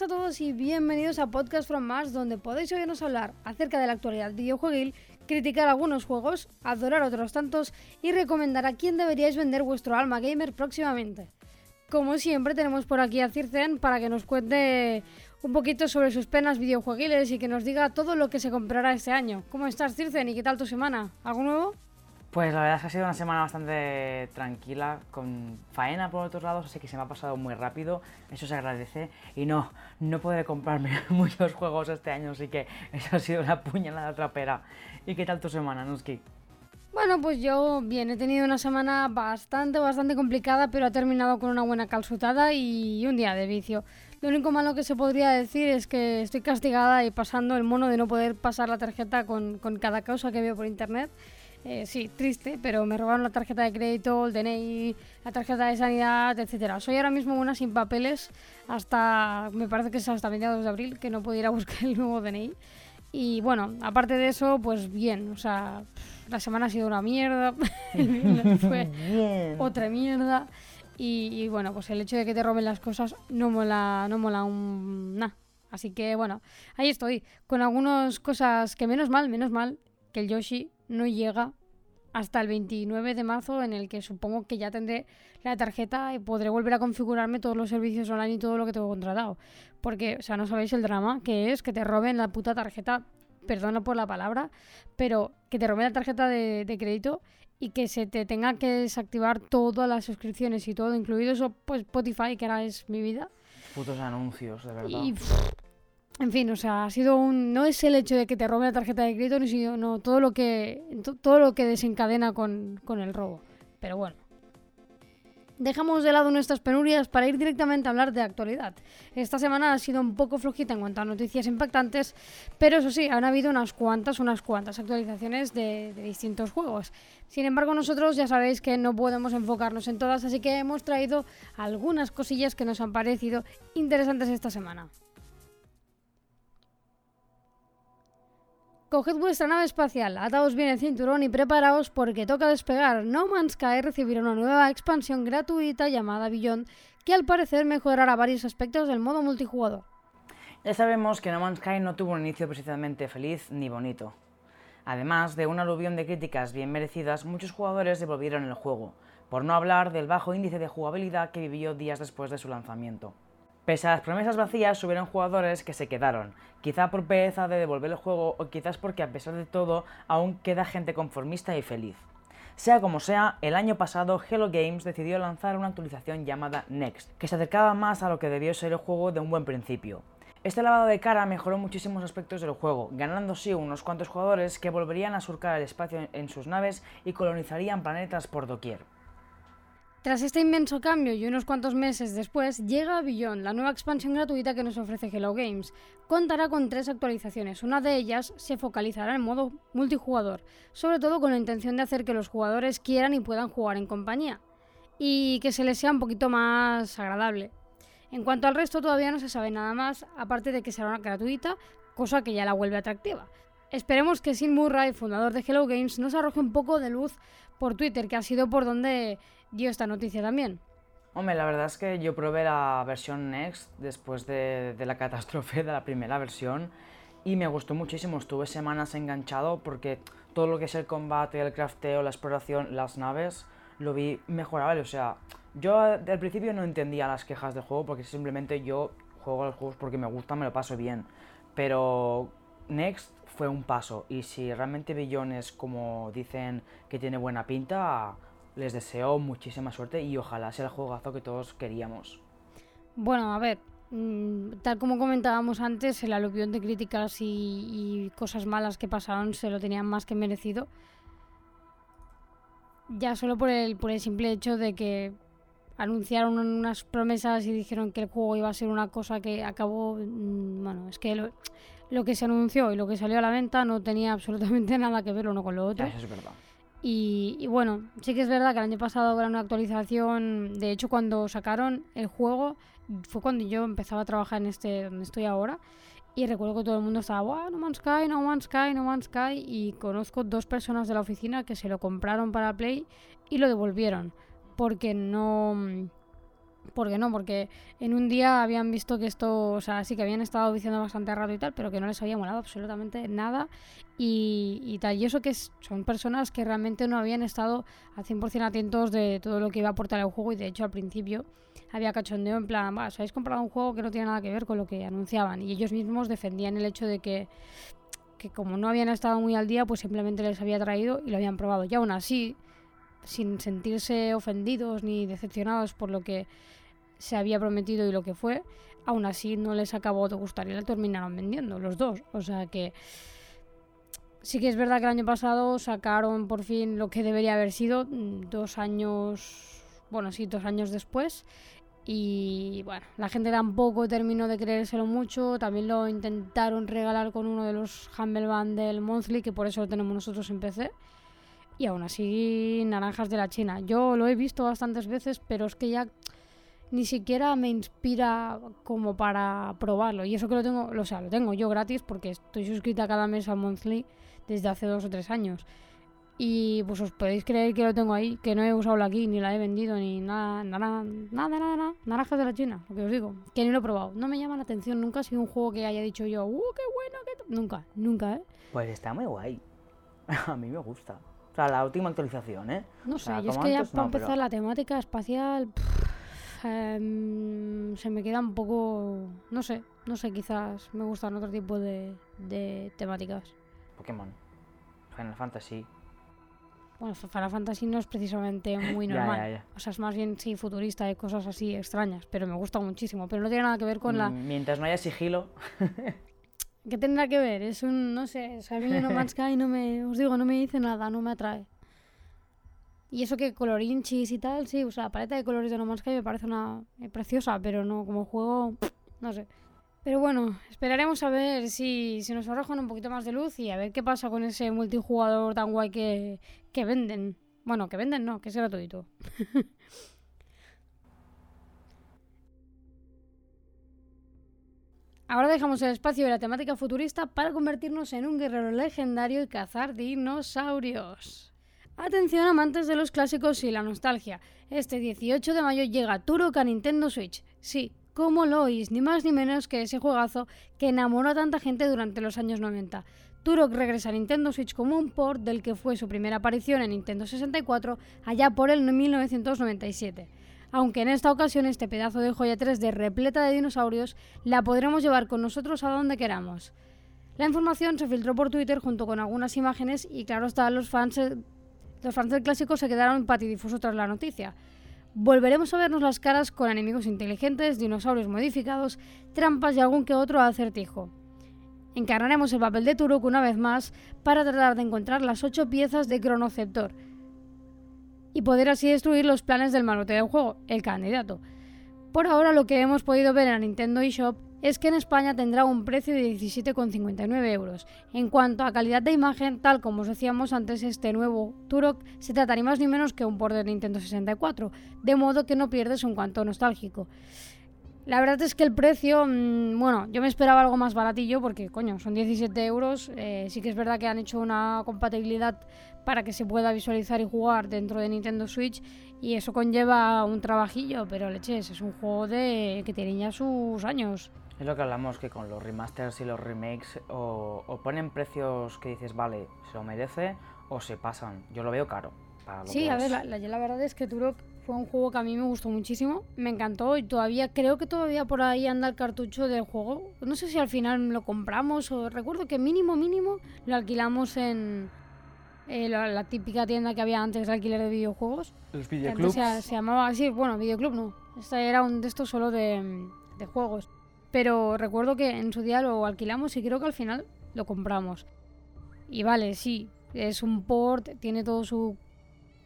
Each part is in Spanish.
buenas a todos y bienvenidos a Podcast from Mars, donde podéis oírnos hablar acerca de la actualidad videojueguil, criticar algunos juegos, adorar otros tantos y recomendar a quién deberíais vender vuestro alma gamer próximamente. Como siempre, tenemos por aquí a Circen para que nos cuente un poquito sobre sus penas videojueguiles y que nos diga todo lo que se comprará este año. ¿Cómo estás, Circen? ¿Y qué tal tu semana? ¿Algo nuevo? Pues la verdad es que ha sido una semana bastante tranquila, con faena por otros lados, así que se me ha pasado muy rápido, eso se agradece. Y no, no podré comprarme muchos juegos este año, así que eso ha sido una puñalada trapera. ¿Y qué tal tu semana, Nuski? Bueno, pues yo bien, he tenido una semana bastante, bastante complicada, pero ha terminado con una buena calzutada y un día de vicio. Lo único malo que se podría decir es que estoy castigada y pasando el mono de no poder pasar la tarjeta con, con cada cosa que veo por internet. Eh, sí, triste, pero me robaron la tarjeta de crédito, el DNI, la tarjeta de sanidad, etcétera. Soy ahora mismo una sin papeles hasta, me parece que es hasta mediados de abril, que no puedo ir a buscar el nuevo DNI. Y bueno, aparte de eso, pues bien, o sea, la semana ha sido una mierda, fue otra mierda. Y, bueno, pues el hecho de que te roben las cosas no mola, no mola un nada. Así que bueno, ahí estoy, con algunas cosas que menos mal, menos mal, que el Yoshi no llega hasta el 29 de marzo en el que supongo que ya tendré la tarjeta y podré volver a configurarme todos los servicios online y todo lo que tengo contratado. Porque, o sea, no sabéis el drama que es que te roben la puta tarjeta, perdona por la palabra, pero que te roben la tarjeta de, crédito y que se te tenga que desactivar todas las suscripciones y todo, incluido eso, pues Spotify, que ahora es mi vida. Putos anuncios, de verdad. En fin, o sea, ha sido un. No es el hecho de que te roben la tarjeta de crédito, sino todo lo que. todo lo que desencadena con, con el robo. Pero bueno. Dejamos de lado nuestras penurias para ir directamente a hablar de actualidad. Esta semana ha sido un poco flojita en cuanto a noticias impactantes, pero eso sí, han habido unas cuantas, unas cuantas actualizaciones de, de, distintos juegos. Sin embargo, nosotros ya sabéis que no podemos enfocarnos en todas, así que hemos traído algunas cosillas que nos han parecido interesantes esta semana. Coged vuestra nave espacial, ataos bien el cinturón y preparaos porque toca despegar. No Man's Sky recibirá una nueva expansión gratuita llamada Beyond, que al parecer mejorará varios aspectos del modo multijugador. Ya sabemos que No Man's Sky no tuvo un inicio precisamente feliz ni bonito. Además de una aluvión de críticas bien merecidas, muchos jugadores devolvieron el juego, por no hablar del bajo índice de jugabilidad que vivió días después de su lanzamiento. Pese a las promesas vacías, hubieron jugadores que se quedaron, quizá por pereza de devolver el juego o quizás porque a pesar de todo aún queda gente conformista y feliz. Sea como sea, el año pasado Hello Games decidió lanzar una actualización llamada Next, que se acercaba más a lo que debió ser el juego de un buen principio. Este lavado de cara mejoró muchísimos aspectos del juego, ganando sí unos cuantos jugadores que volverían a surcar el espacio en sus naves y colonizarían planetas por doquier. Tras este inmenso cambio y unos cuantos meses después, llega Beyond, la nueva expansión gratuita que nos ofrece Hello Games. Contará con tres actualizaciones. Una de ellas se focalizará en modo multijugador, sobre todo con la intención de hacer que los jugadores quieran y puedan jugar en compañía, y que se les sea un poquito más agradable. En cuanto al resto, todavía no se sabe nada más, aparte de que será gratuita, cosa que ya la vuelve atractiva. Esperemos que Sin Murray, fundador de Hello Games, nos arroje un poco de luz por Twitter, que ha sido por donde dio esta noticia también. Hombre, la verdad es que yo probé la versión Next después de, la catástrofe de la primera versión y me gustó muchísimo. Estuve semanas enganchado porque todo lo que es el combate, el crafteo, la exploración, las naves, lo vi mejorable. O sea, yo al principio no entendía las quejas del juego porque simplemente yo juego los juegos porque me gustan, me lo paso bien. Pero Next fue un paso y si realmente Billones, como dicen que tiene buena pinta, les deseo muchísima suerte y ojalá sea el juegazo que todos queríamos. Bueno, a ver, mm, tal como comentábamos antes, el aluvión de críticas y, cosas malas que pasaron se lo tenían más que merecido. Ya solo por el, por el simple hecho de que anunciaron unas promesas y dijeron que el juego iba a ser una cosa que acabó. Mm, bueno, es que lo, lo que se anunció y lo que salió a la venta no tenía absolutamente nada que ver uno con lo otro. Eso es verdad. Y, bueno, sí que es verdad que el año pasado era una actualización. De hecho, cuando sacaron el juego, fue cuando yo empezaba a trabajar en este donde estoy ahora. Y recuerdo que todo el mundo estaba, wow, No Man's Sky, No Man's Sky, No Man's Sky. Y conozco dos personas de la oficina que se lo compraron para Play y lo devolvieron. Porque no. ¿Por qué no? Porque en un día habían visto que esto, o sea, sí que habían estado diciendo bastante rato y tal, pero que no les había molado absolutamente nada y, y tal. Y eso que son personas que realmente no habían estado al 100% atentos de todo lo que iba a aportar el juego y de hecho al principio había cachondeo en plan, va, os habéis comprado un juego que no tiene nada que ver con lo que anunciaban y ellos mismos defendían el hecho de que que como no habían estado muy al día, pues simplemente les había traído y lo habían probado. Y aún así, sin sentirse ofendidos ni decepcionados por lo que se había prometido y lo que fue, aún así no les acabó de gustar y la terminaron vendiendo los dos. O sea que sí que es verdad que el año pasado sacaron por fin lo que debería haber sido mm, dos años, bueno, sí, dos años después. Y bueno, la gente tampoco terminó de creérselo mucho. También lo intentaron regalar con uno de los Humble Bundle Monthly, que por eso lo tenemos nosotros en PC. Y aún así, naranjas de la China. Yo lo he visto bastantes veces, pero es que ya ni siquiera me inspira como para probarlo. Y eso que lo tengo, o sea, lo tengo yo gratis porque estoy suscrita cada mes al monthly desde hace dos o tres años. Y pues os podéis creer que lo tengo ahí, que no he usado la aquí, ni la he vendido, ni nada, nada, nada, nada, nada, naranjas de la China, lo que os digo, que ni lo he probado. No me llama la atención nunca si un juego que haya dicho yo, ¡uh, qué bueno! Qué nunca, nunca, ¿eh? Pues está muy guay. A mí me gusta. O sea, la última actualización, ¿eh? No sé, yo es que ya para empezar la temática espacial... Em, se me queda un poco. No sé, no sé, quizás me gustan otro tipo de, de temáticas. Pokémon, Final Fantasy. Bueno, Final Fantasy no es precisamente muy normal. O sea, es más bien, sí, futurista y cosas así extrañas, pero me gusta muchísimo. Pero no tiene nada que ver con la. Mientras no haya sigilo. ¿Qué tendrá que ver? Es un, no sé, o sea, a mí No Man's Sky no me, os digo, no me dice nada, no me atrae. Y eso que colorinchis y tal, sí, o sea, la paleta de colores de No Man's Sky me parece una eh, preciosa, pero no, como juego, no sé. Pero bueno, esperaremos a ver si, si nos arrojan un poquito más de luz y a ver qué pasa con ese multijugador tan guay que, que venden. Bueno, que venden no, que es gratuito. Ahora dejamos el espacio de la temática futurista para convertirnos en un guerrero legendario y cazar dinosaurios. Atención amantes de los clásicos y la nostalgia. Este 18 de mayo llega Turok a Nintendo Switch. Sí, como lo oís, ni más ni menos que ese juegazo que enamoró a tanta gente durante los años 90. Turok regresa a Nintendo Switch como un port del que fue su primera aparición en Nintendo 64 allá por el 1997. Aunque en esta ocasión este pedazo de joya 3D repleta de dinosaurios la podremos llevar con nosotros a donde queramos. La información se filtró por Twitter junto con algunas imágenes y claro está los fans los fans del clásico se quedaron patidifusos tras la noticia. Volveremos a vernos las caras con enemigos inteligentes, dinosaurios modificados, trampas y algún que otro acertijo. Encarnaremos el papel de Turok una vez más para tratar de encontrar las ocho piezas de Chronoceptor y poder así destruir los planes del malote del juego, el candidato. Por ahora lo que hemos podido ver en la Nintendo eShop es que en España tendrá un precio de 17,59 euros. En cuanto a calidad de imagen, tal como os decíamos antes, este nuevo Turok se trata ni más ni menos que un port de Nintendo 64, de modo que no pierdes un cuanto nostálgico. La verdad es que el precio, mm, bueno, yo me esperaba algo más baratillo porque, coño, son 17 euros. Eh, sí que es verdad que han hecho una compatibilidad para que se pueda visualizar y jugar dentro de Nintendo Switch y eso conlleva un trabajillo, pero leches, es un juego de que tiene ya sus años. Es lo que hablamos, que con los remasters y los remakes o, ponen precios que dices, vale, se lo merece, o se pasan. Yo lo veo caro. sí, a ver, la, la, verdad es que Turok fue un juego que a mí me gustó muchísimo, me encantó y todavía, creo que todavía por ahí anda el cartucho del juego. No sé si al final lo compramos o recuerdo que mínimo, mínimo lo alquilamos en eh, la, típica tienda que había antes de alquiler de videojuegos. Los videoclubs. Se, se, llamaba así, bueno, videoclub no. Este era un de estos solo de, de juegos. Pero recuerdo que en su día lo alquilamos y creo que al final lo compramos. Y vale, sí, es un port, tiene todo su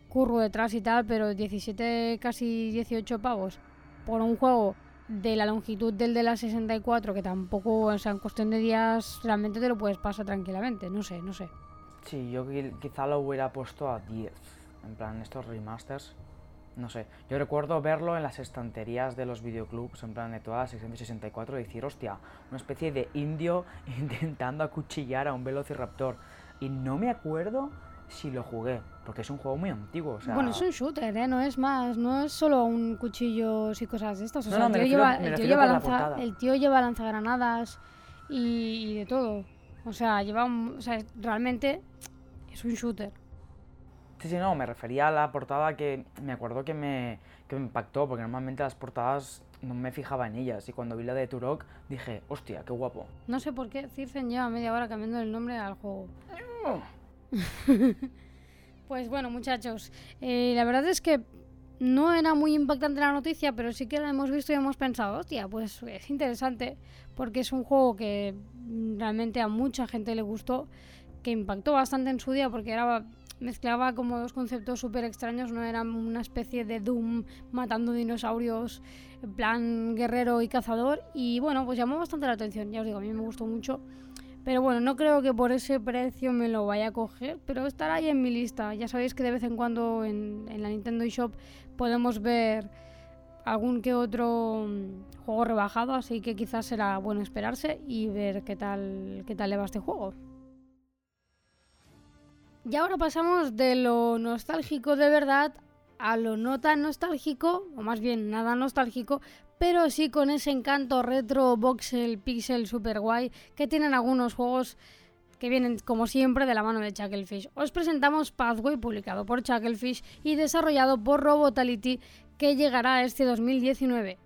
curro detrás y tal, pero 17, casi 18 pavos por un juego de la longitud del de la 64, que tampoco, o sea, en cuestión de días realmente te lo puedes pasar tranquilamente, no sé, no sé. Sí, yo quizá lo hubiera puesto a 10, en plan estos remasters no sé, yo recuerdo verlo en las estanterías de los videoclubs, en plan de toda la sección de 64, y decir, hostia, una especie de indio intentando acuchillar a un velociraptor. Y no me acuerdo si lo jugué, porque es un juego muy antiguo. O sea... Bueno, es un shooter, ¿eh? No es más, no es solo un cuchillos y cosas de estas. O No, sea, no, el, tío refiero- lleva, el, tío lleva lanza- el tío lleva lanzagranadas y, y de todo. O sea, lleva un- o sea, realmente es un shooter. Sí, sí, no, me refería a la portada que me acuerdo que me, que me impactó, porque normalmente las portadas no me fijaba en ellas. Y cuando vi la de Turok dije, hostia, qué guapo. No sé por qué Cirfen lleva media hora cambiando el nombre al juego. Pues bueno, muchachos, eh, la verdad es que no era muy impactante la noticia, pero sí que la hemos visto y hemos pensado, hostia, pues es interesante, porque es un juego que realmente a mucha gente le gustó, que impactó bastante en su día, porque era mezclaba como dos conceptos súper extraños, no era una especie de Doom matando dinosaurios, en plan guerrero y cazador, y bueno, pues llamó bastante la atención, ya os digo, a mí me gustó mucho. Pero bueno, no creo que por ese precio me lo vaya a coger, pero estará ahí en mi lista. Ya sabéis que de vez en cuando en, en la Nintendo eShop podemos ver algún que otro mm, juego rebajado, así que quizás será bueno esperarse y ver qué tal, qué tal le va este juego. Y ahora pasamos de lo nostálgico de verdad a lo no tan nostálgico, o más bien nada nostálgico, pero sí con ese encanto retro, voxel, pixel super guay que tienen algunos juegos que vienen como siempre de la mano de Chucklefish. Os presentamos Pathway, publicado por Chucklefish y desarrollado por Robotality, que llegará este 2019.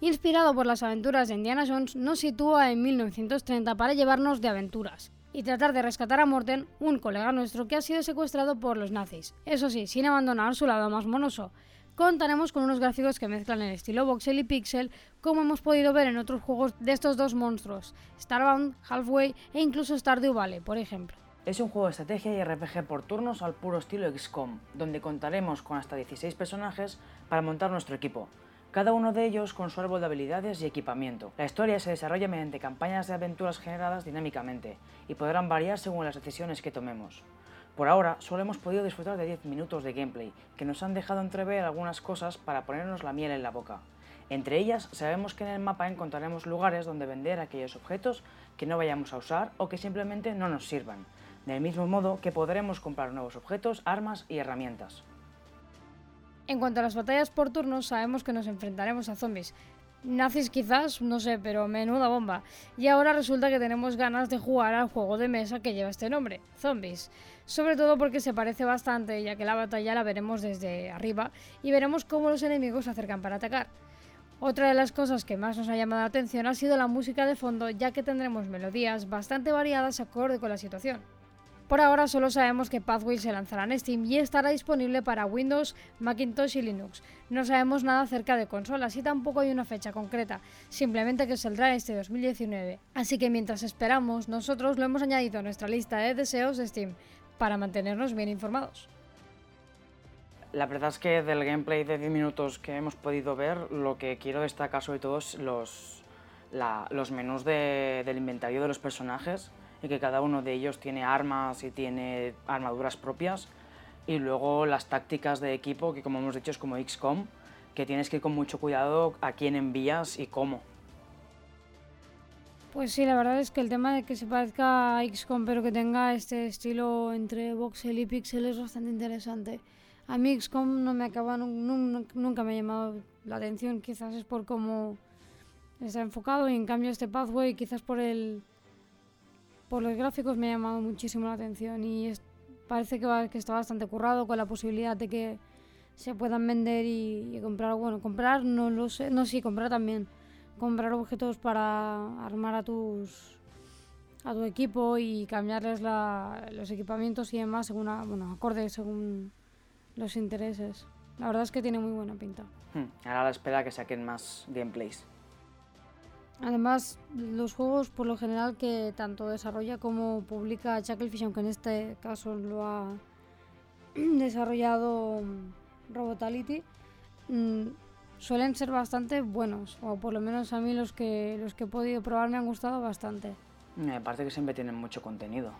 Inspirado por las aventuras de Indiana Jones, nos sitúa en 1930 para llevarnos de aventuras y tratar de rescatar a Morten, un colega nuestro que ha sido secuestrado por los nazis. Eso sí, sin abandonar su lado más monoso. Contaremos con unos gráficos que mezclan el estilo voxel y pixel, como hemos podido ver en otros juegos de estos dos monstruos, Starbound, Halfway e incluso Stardew Valley, por ejemplo. Es un juego de estrategia y RPG por turnos al puro estilo XCOM, donde contaremos con hasta 16 personajes para montar nuestro equipo, cada uno de ellos con su árbol de habilidades y equipamiento. La historia se desarrolla mediante campañas de aventuras generadas dinámicamente y podrán variar según las decisiones que tomemos. Por ahora, solo hemos podido disfrutar de 10 minutos de gameplay, que nos han dejado entrever algunas cosas para ponernos la miel en la boca. Entre ellas, sabemos que en el mapa encontraremos lugares donde vender aquellos objetos que no vayamos a usar o que simplemente no nos sirvan, del mismo modo que podremos comprar nuevos objetos, armas y herramientas. En cuanto a las batallas por turnos, sabemos que nos enfrentaremos a zombies. Nazis quizás, no sé, pero menuda bomba. Y ahora resulta que tenemos ganas de jugar al juego de mesa que lleva este nombre, Zombies. Sobre todo porque se parece bastante, ya que la batalla la veremos desde arriba y veremos cómo los enemigos se acercan para atacar. Otra de las cosas que más nos ha llamado la atención ha sido la música de fondo, ya que tendremos melodías bastante variadas acorde con la situación. Por ahora solo sabemos que Pathway se lanzará en Steam y estará disponible para Windows, Macintosh y Linux. No sabemos nada acerca de consolas y tampoco hay una fecha concreta, simplemente que saldrá este 2019. Así que mientras esperamos, nosotros lo hemos añadido a nuestra lista de deseos de Steam, para mantenernos bien informados. La verdad es que del gameplay de 10 minutos que hemos podido ver, lo que quiero destacar sobre todo es los, los menús de- del inventario de los personajes y que cada uno de ellos tiene armas y tiene armaduras propias y luego las tácticas de equipo que como hemos dicho es como XCOM que tienes que ir con mucho cuidado a quién envías y cómo. Pues sí, la verdad es que el tema de que se parezca a XCOM pero que tenga este estilo entre voxel y pixel es bastante interesante. A mí XCOM no me acaba, nun- nun- nunca me ha llamado la atención, quizás es por cómo está enfocado y en cambio este Pathway quizás por el por los gráficos me ha llamado muchísimo la atención y parece que, está bastante currado con la posibilidad de que se puedan vender y, comprar, bueno, comprar no lo sé, no sí, comprar también comprar objetos para armar a tus a tu equipo y cambiarles la- los equipamientos y demás según a- bueno acorde según los intereses la verdad es que tiene muy buena pinta Hmm, Ahora la espera que saquen más gameplays. Además los juegos por lo general que tanto desarrolla como publica Chucklefish aunque en este caso lo ha desarrollado Robotality mm, suelen ser bastante buenos o por lo menos a mí los que los que he podido probar me han gustado bastante Me parece que siempre tienen mucho contenido.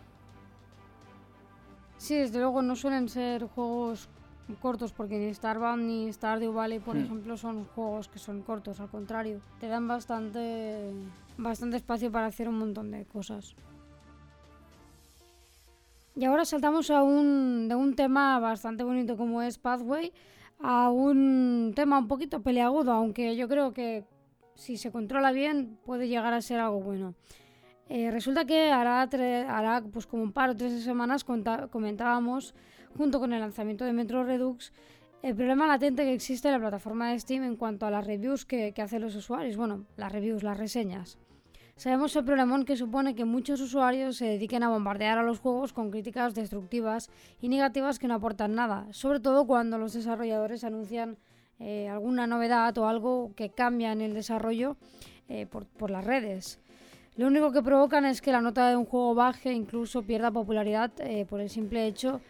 Sí, desde luego no suelen ser juegos cortos porque ni Starbound ni Stardew Valley, por Hmm. ejemplo, son juegos que son cortos, al contrario, te dan bastante bastante espacio para hacer un montón de cosas. Y ahora saltamos a un, de un tema bastante bonito como es Pathway a un tema un poquito peleagudo, aunque yo creo que si se controla bien puede llegar a ser algo bueno. Eh, resulta que hará, hará pues como un par o tres semanas comentábamos, junto con el lanzamiento de Metro Redux, el problema latente que existe en la plataforma de Steam en cuanto a las reviews que, que hacen los usuarios. Bueno, las reviews, las reseñas. Sabemos el problemón que supone que muchos usuarios se dediquen a bombardear a los juegos con críticas destructivas y negativas que no aportan nada, sobre todo cuando los desarrolladores anuncian eh, alguna novedad o algo que cambia en el desarrollo eh, por, las redes. Lo único que provocan es que la nota de un juego baje incluso pierda popularidad eh, por el simple hecho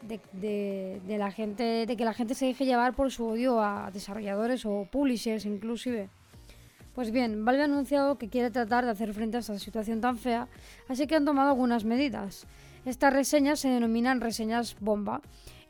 de, la gente, de que la gente se deje llevar por su odio a desarrolladores o publishers inclusive. Pues bien, Valve ha anunciado que quiere tratar de hacer frente a esta situación tan fea, así que han tomado algunas medidas. Estas reseñas se denominan reseñas bomba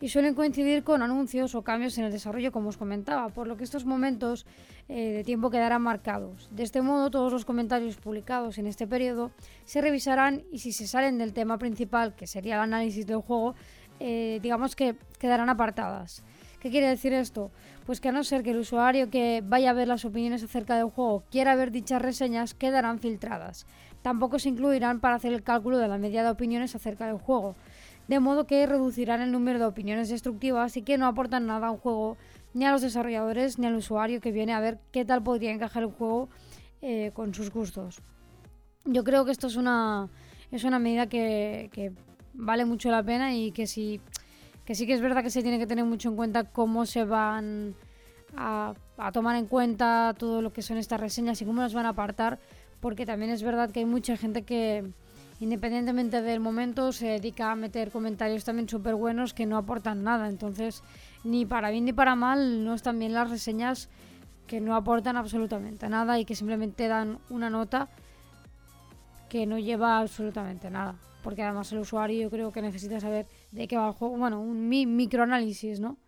y suelen coincidir con anuncios o cambios en el desarrollo, como os comentaba, por lo que estos momentos eh, de tiempo quedarán marcados. De este modo, todos los comentarios publicados en este periodo se revisarán y si se salen del tema principal, que sería el análisis del juego, eh, digamos que quedarán apartadas. ¿Qué quiere decir esto? Pues que a no ser que el usuario que vaya a ver las opiniones acerca del juego quiera ver dichas reseñas, quedarán filtradas. Tampoco se incluirán para hacer el cálculo de la media de opiniones acerca del juego, de modo que reducirán el número de opiniones destructivas y que no aportan nada a un juego, ni a los desarrolladores, ni al usuario que viene a ver qué tal podría encajar el juego eh, con sus gustos. Yo creo que esto es una, es una medida que, que vale mucho la pena y que si que sí que es verdad que se tiene que tener mucho en cuenta cómo se van a, tomar en cuenta todo lo que son estas reseñas y cómo las van a apartar, porque también es verdad que hay mucha gente que, independientemente del momento, se dedica a meter comentarios también súper buenos que no aportan nada. Entonces, ni para bien ni para mal, no están bien las reseñas que no aportan absolutamente nada y que simplemente dan una nota que no lleva absolutamente nada. Porque además el usuario yo creo que necesita saber de qué va el juego. Bueno, un microanálisis, ¿no?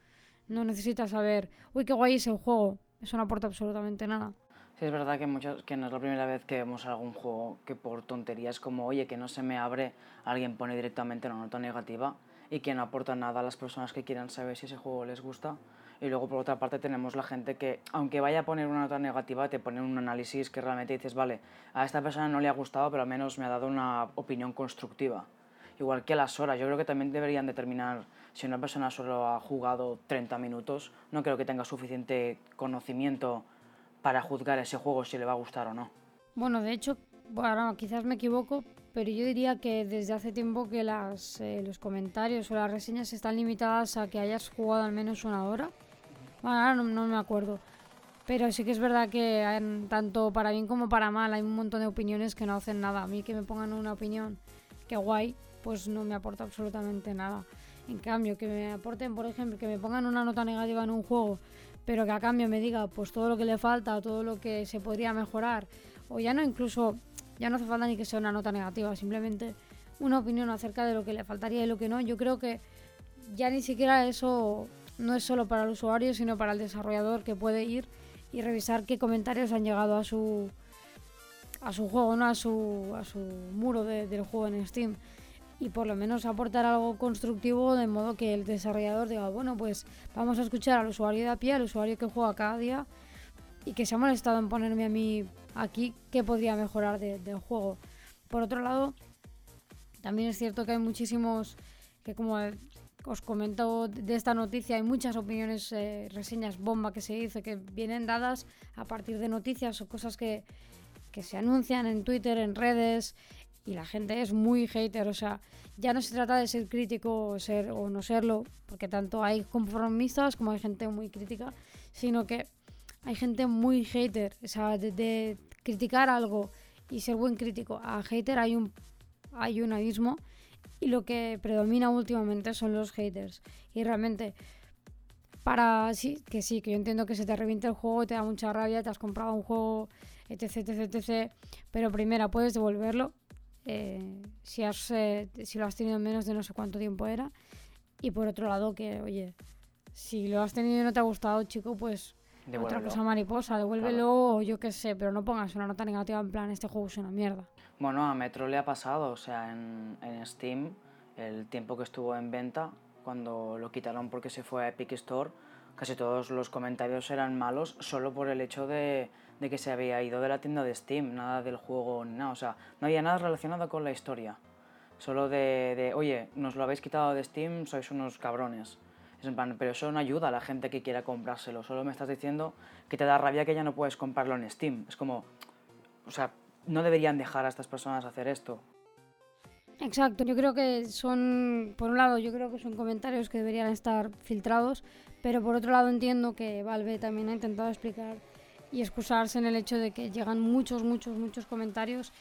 No necesitas saber, uy, qué guay es el juego. Eso no aporta absolutamente nada. Sí, es verdad que, muchos, que no es la primera vez que vemos algún juego que por tonterías como, oye, que no se me abre, alguien pone directamente una nota negativa y que no aporta nada a las personas que quieran saber si ese juego les gusta. Y luego, por otra parte, tenemos la gente que, aunque vaya a poner una nota negativa, te pone un análisis que realmente dices, vale, a esta persona no le ha gustado, pero al menos me ha dado una opinión constructiva igual que las horas. Yo creo que también deberían determinar si una persona solo ha jugado 30 minutos, no creo que tenga suficiente conocimiento para juzgar ese juego si le va a gustar o no. Bueno, de hecho, bueno, quizás me equivoco, pero yo diría que desde hace tiempo que eh, los comentarios o las reseñas están limitadas a que hayas jugado al menos una hora. Bueno, ahora no, me acuerdo. Pero sí que es verdad que tanto para bien como para mal hay un montón de opiniones que no hacen nada. A mí que me pongan una opinión, qué guay, pues no me aporta absolutamente nada. En cambio, que me aporten, por ejemplo, que me pongan una nota negativa en un juego, pero que a cambio me diga pues todo lo que le falta, todo lo que se podría mejorar, o ya no incluso, ya no hace falta ni que sea una nota negativa, simplemente una opinión acerca de lo que le faltaría y lo que no. Yo creo que ya ni siquiera eso no es solo para el usuario, sino para el desarrollador que puede ir y revisar qué comentarios han llegado a su a su juego, no a su, a su muro del juego en Steam y por lo menos aportar algo constructivo de modo que el desarrollador diga, bueno, pues vamos a escuchar al usuario de a pie, al usuario que juega cada día y que se ha molestado en ponerme a mí aquí qué podría mejorar del juego. Por otro lado, también es cierto que hay muchísimos, que como os comento de esta noticia, hay muchas opiniones, eh, reseñas bomba que se dice que vienen dadas a partir de noticias o cosas que, que se anuncian en Twitter, en redes, y la gente es muy hater, o sea, ya no se trata de ser crítico o, ser, o no serlo, porque tanto hay conformistas como hay gente muy crítica, sino que hay gente muy hater, o sea, de, criticar algo y ser buen crítico a hater hay un, hay un abismo y lo que predomina últimamente son los haters. Y realmente, para sí, que sí, que yo entiendo que se te reviente el juego, te da mucha rabia, te has comprado un juego, etc, etc, etc, pero primero puedes devolverlo eh, si, has, eh, si lo has tenido menos de no sé cuánto tiempo era. Y por otro lado, que, oye, si lo has tenido y no te ha gustado, chico, pues otra cosa mariposa, devuélvelo o yo qué sé, pero no pongas una nota negativa en plan, este juego es una mierda. Bueno, a Metro le ha pasado, o sea, en, en Steam el tiempo que estuvo en venta, cuando lo quitaron porque se fue a Epic Store, casi todos los comentarios eran malos solo por el hecho de, de que se había ido de la tienda de Steam, nada del juego nada, o sea, no había nada relacionado con la historia. Solo de, de, oye, nos lo habéis quitado de Steam, sois unos cabrones. Es en plan, pero eso no ayuda a la gente que quiera comprárselo. Solo me estás diciendo que te da rabia que ya no puedes comprarlo en Steam. Es como, o sea, no deberían dejar a estas personas hacer esto. Exacto, yo creo que son, por un lado, yo creo que son comentarios que deberían estar filtrados, pero por otro lado entiendo que Valve también ha intentado explicar y excusarse en el hecho de que llegan muchos, muchos, muchos comentarios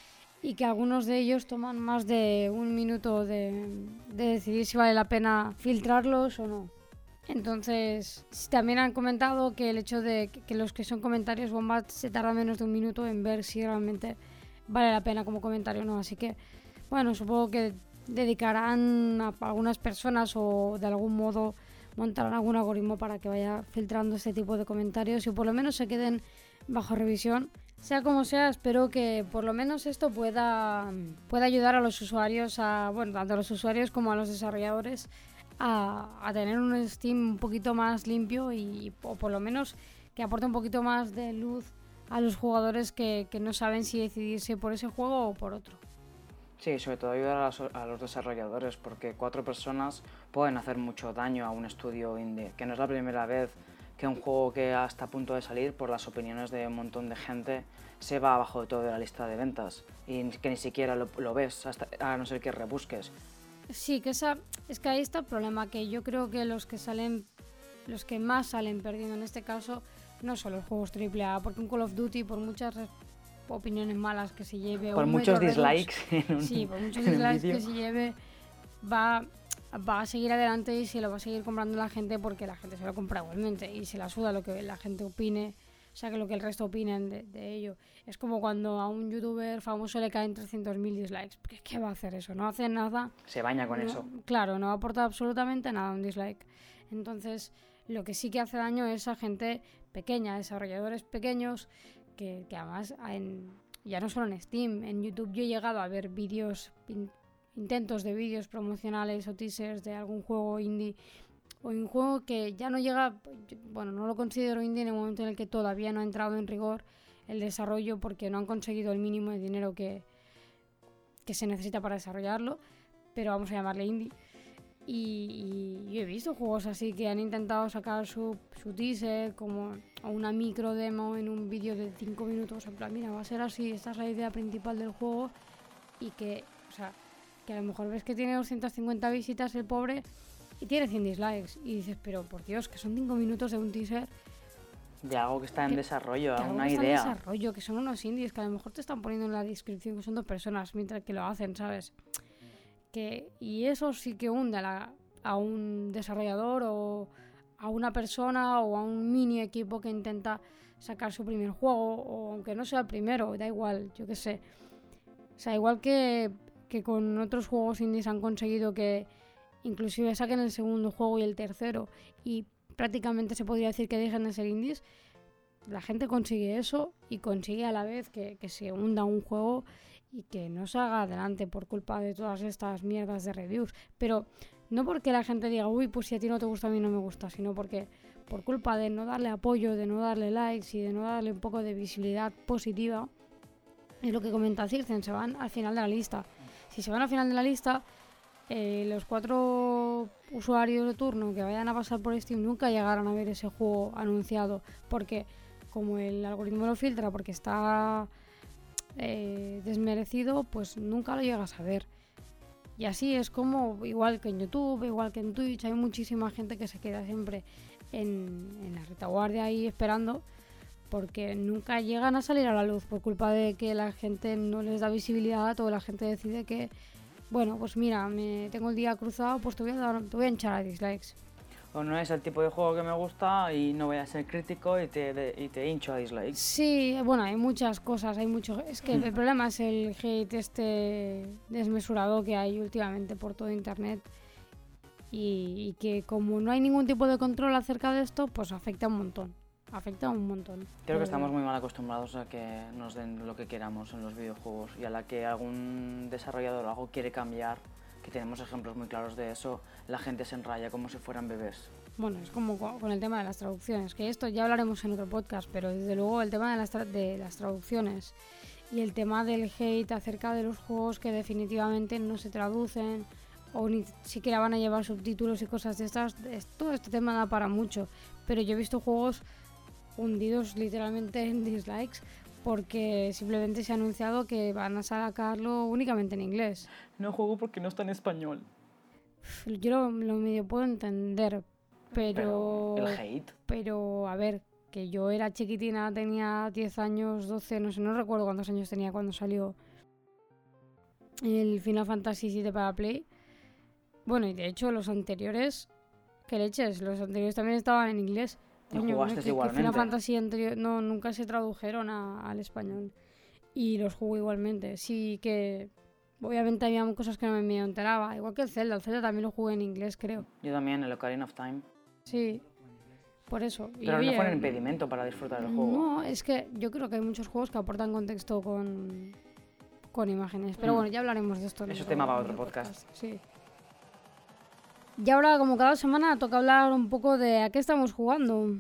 y que algunos de ellos toman más de un minuto de, de decidir si vale la pena filtrarlos o no. Entonces, también han comentado que el hecho de que los que son comentarios bomba se tarda menos de un minuto en ver si realmente vale la pena como comentario o no. Así que, bueno, supongo que dedicarán a algunas personas o de algún modo montarán algún algoritmo para que vaya filtrando este tipo de comentarios y por lo menos se queden bajo revisión. Sea como sea, espero que por lo menos esto pueda, pueda ayudar a los usuarios, a, bueno, tanto a los usuarios como a los desarrolladores a, tener un Steam un poquito más limpio y o por lo menos que aporte un poquito más de luz a los jugadores que, que no saben si decidirse por ese juego o por otro. Sí, sobre todo ayudar a, a, los desarrolladores, porque cuatro personas pueden hacer mucho daño a un estudio indie, que no es la primera vez que un juego que está a punto de salir, por las opiniones de un montón de gente, se va abajo de todo de la lista de ventas y que ni siquiera lo, lo ves, hasta, a no ser que rebusques. Sí, que esa, es que ahí está el problema, que yo creo que los que salen, los que más salen perdiendo en este caso, no son los juegos AAA, porque un Call of Duty, por muchas opiniones malas que se lleve... Por muchos dislikes. En un, sí, por muchos dislikes que se lleve, va, va a seguir adelante y se lo va a seguir comprando la gente porque la gente se lo compra igualmente y se la suda lo que la gente opine o sea, que lo que el resto opinen de, de, ello. Es como cuando a un youtuber famoso le caen 300.000 dislikes. ¿Qué, ¿Qué, va a hacer eso? No hace nada. Se baña con no, eso. Claro, no aporta absolutamente nada un dislike. Entonces, lo que sí que hace daño es a gente pequeña, desarrolladores pequeños, que, que además en, ya no solo en Steam, en YouTube yo he llegado a ver vídeos, intentos de vídeos promocionales o teasers de algún juego indie o un juego que ya no llega, bueno, no lo considero indie en el momento en el que todavía no ha entrado en rigor el desarrollo porque no han conseguido el mínimo de dinero que, que se necesita para desarrollarlo, pero vamos a llamarle indie. Y, y yo he visto juegos así que han intentado sacar su, su teaser como una micro demo en un vídeo de 5 minutos, en plan, mira, va a ser así, esta es la idea principal del juego y que, o sea, que a lo mejor ves que tiene 250 visitas el pobre y tiene 100 dislikes. Y dices, pero por Dios, que son 5 minutos de un teaser. De algo que está en que, desarrollo, que una idea. Está en desarrollo, que son unos indies que a lo mejor te están poniendo en la descripción que son dos personas mientras que lo hacen, ¿sabes? Que, y eso sí que hunde a, la, a un desarrollador o a una persona o a un mini equipo que intenta sacar su primer juego, o aunque no sea el primero, da igual, yo qué sé. O sea, igual que, que con otros juegos indies han conseguido que inclusive saquen el segundo juego y el tercero y prácticamente se podría decir que dejen de ser indies, la gente consigue eso y consigue a la vez que, que, se hunda un juego y que no se haga adelante por culpa de todas estas mierdas de reviews. Pero no porque la gente diga, uy, pues si a ti no te gusta, a mí no me gusta, sino porque por culpa de no darle apoyo, de no darle likes y de no darle un poco de visibilidad positiva, es lo que comenta Circen, se van al final de la lista. Si se van al final de la lista, eh, los cuatro usuarios de turno que vayan a pasar por Steam nunca llegarán a ver ese juego anunciado porque como el algoritmo lo filtra porque está eh, desmerecido pues nunca lo llegas a ver. Y así es como igual que en YouTube igual que en Twitch hay muchísima gente que se queda siempre en, en la retaguardia ahí esperando porque nunca llegan a salir a la luz por culpa de que la gente no les da visibilidad o la gente decide que bueno, pues mira, me tengo el día cruzado, pues te voy a dar, te voy a hinchar a dislikes. O no es el tipo de juego que me gusta y no voy a ser crítico y te, de, y te hincho a dislikes. Sí, bueno, hay muchas cosas, hay mucho... Es que el problema es el hate este desmesurado que hay últimamente por todo internet y, y que como no hay ningún tipo de control acerca de esto, pues afecta un montón afecta un montón. Creo que estamos muy mal acostumbrados a que nos den lo que queramos en los videojuegos y a la que algún desarrollador algo quiere cambiar, que tenemos ejemplos muy claros de eso, la gente se enraya como si fueran bebés. Bueno, es como con el tema de las traducciones, que esto ya hablaremos en otro podcast, pero desde luego el tema de las, de las traducciones y el tema del hate acerca de los juegos que definitivamente no se traducen o ni siquiera van a llevar subtítulos y cosas de estas, todo este tema da para mucho. Pero yo he visto juegos hundidos literalmente en dislikes porque simplemente se ha anunciado que van a sacarlo únicamente en inglés. No juego porque no está en español. Yo lo, medio puedo entender, pero, pero... ¿El hate? Pero, a ver, que yo era chiquitina, tenía 10 años, 12, no sé, no recuerdo cuántos años tenía cuando salió el Final Fantasy VII para Play. Bueno, y de hecho los anteriores, qué leches, los anteriores también estaban en inglés. Jugaste igualmente? Final Fantasy anterior, no, nunca se tradujeron al español. Y los jugué igualmente. Sí que obviamente había cosas que no me enteraba. Igual que el Zelda, el Zelda también lo jugué en inglés, creo. Yo también, el Ocarina of Time. Sí, por eso. Pero no fue un impedimento para disfrutar del juego. No, es que yo creo que hay muchos juegos que aportan contexto con, con imágenes. Pero mm. bueno, ya hablaremos de esto. Eso es tema para otro podcast. Sí. Y ahora, como cada semana, toca hablar un poco de a qué estamos jugando.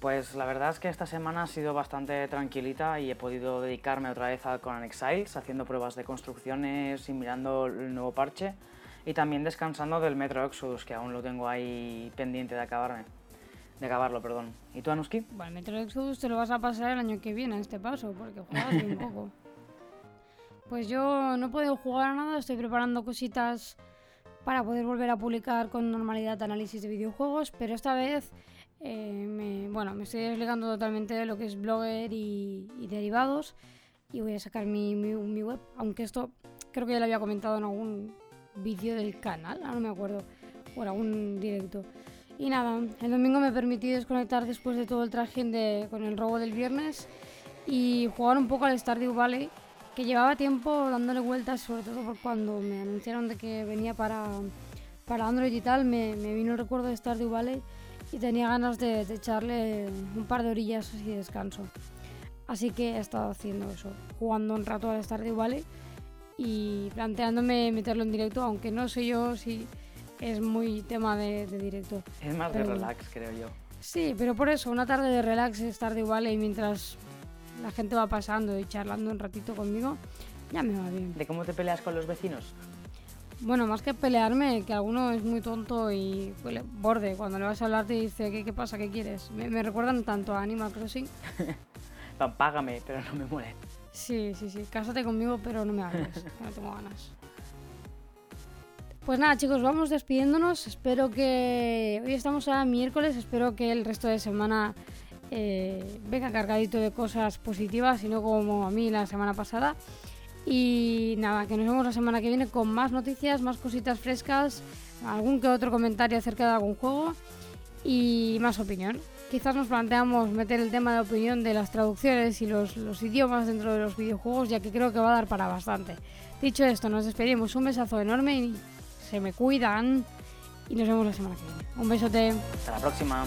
Pues la verdad es que esta semana ha sido bastante tranquilita y he podido dedicarme otra vez a Conan Exiles, haciendo pruebas de construcciones y mirando el nuevo parche. Y también descansando del Metro Exodus, que aún lo tengo ahí pendiente de acabarme. De acabarlo, perdón. ¿Y tú, Anuski? Bueno, el Metro Exodus te lo vas a pasar el año que viene, a este paso, porque juegas un poco. Pues yo no puedo jugar a nada, estoy preparando cositas para poder volver a publicar con normalidad análisis de videojuegos, pero esta vez eh, me, bueno, me estoy desligando totalmente de lo que es Blogger y, derivados y voy a sacar mi, mi, web, aunque esto creo que ya lo había comentado en algún vídeo del canal, no me acuerdo, o en algún directo. Y nada, el domingo me permití desconectar después de todo el traje con el robo del viernes y jugar un poco al Stardew Valley que llevaba tiempo dándole vueltas, sobre todo por cuando me anunciaron de que venía para, para Android y tal, me, vino el recuerdo de Stardew Valley y tenía ganas de, echarle un par de orillas de descanso. Así que he estado haciendo eso, jugando un rato al Stardew Valley y planteándome meterlo en directo, aunque no sé yo si es muy tema de, directo. Es más de relax, creo yo. Sí, pero por eso, una tarde de relax, Stardew Valley mientras la gente va pasando y charlando un ratito conmigo, ya me va bien. ¿De cómo te peleas con los vecinos? Bueno, más que pelearme, que alguno es muy tonto y borde. Cuando le vas a hablar te dice, ¿qué, qué pasa? ¿Qué quieres? Me, recuerdan tanto a Animal Crossing. Págame, pero no me muere. Sí, sí, sí. Cásate conmigo, pero no me hables, no tengo ganas. Pues nada, chicos, vamos despidiéndonos. Espero que. Hoy estamos a miércoles, espero que el resto de semana eh, venga cargadito de cosas positivas y no como a mí la semana pasada. Y nada, que nos vemos la semana que viene con más noticias, más cositas frescas, algún que otro comentario acerca de algún juego y más opinión. Quizás nos planteamos meter el tema de opinión de las traducciones y los, idiomas dentro de los videojuegos, ya que creo que va a dar para bastante. Dicho esto, nos despedimos. Un besazo enorme se me cuidan. Y nos vemos la semana que viene. Un besote. Hasta la próxima.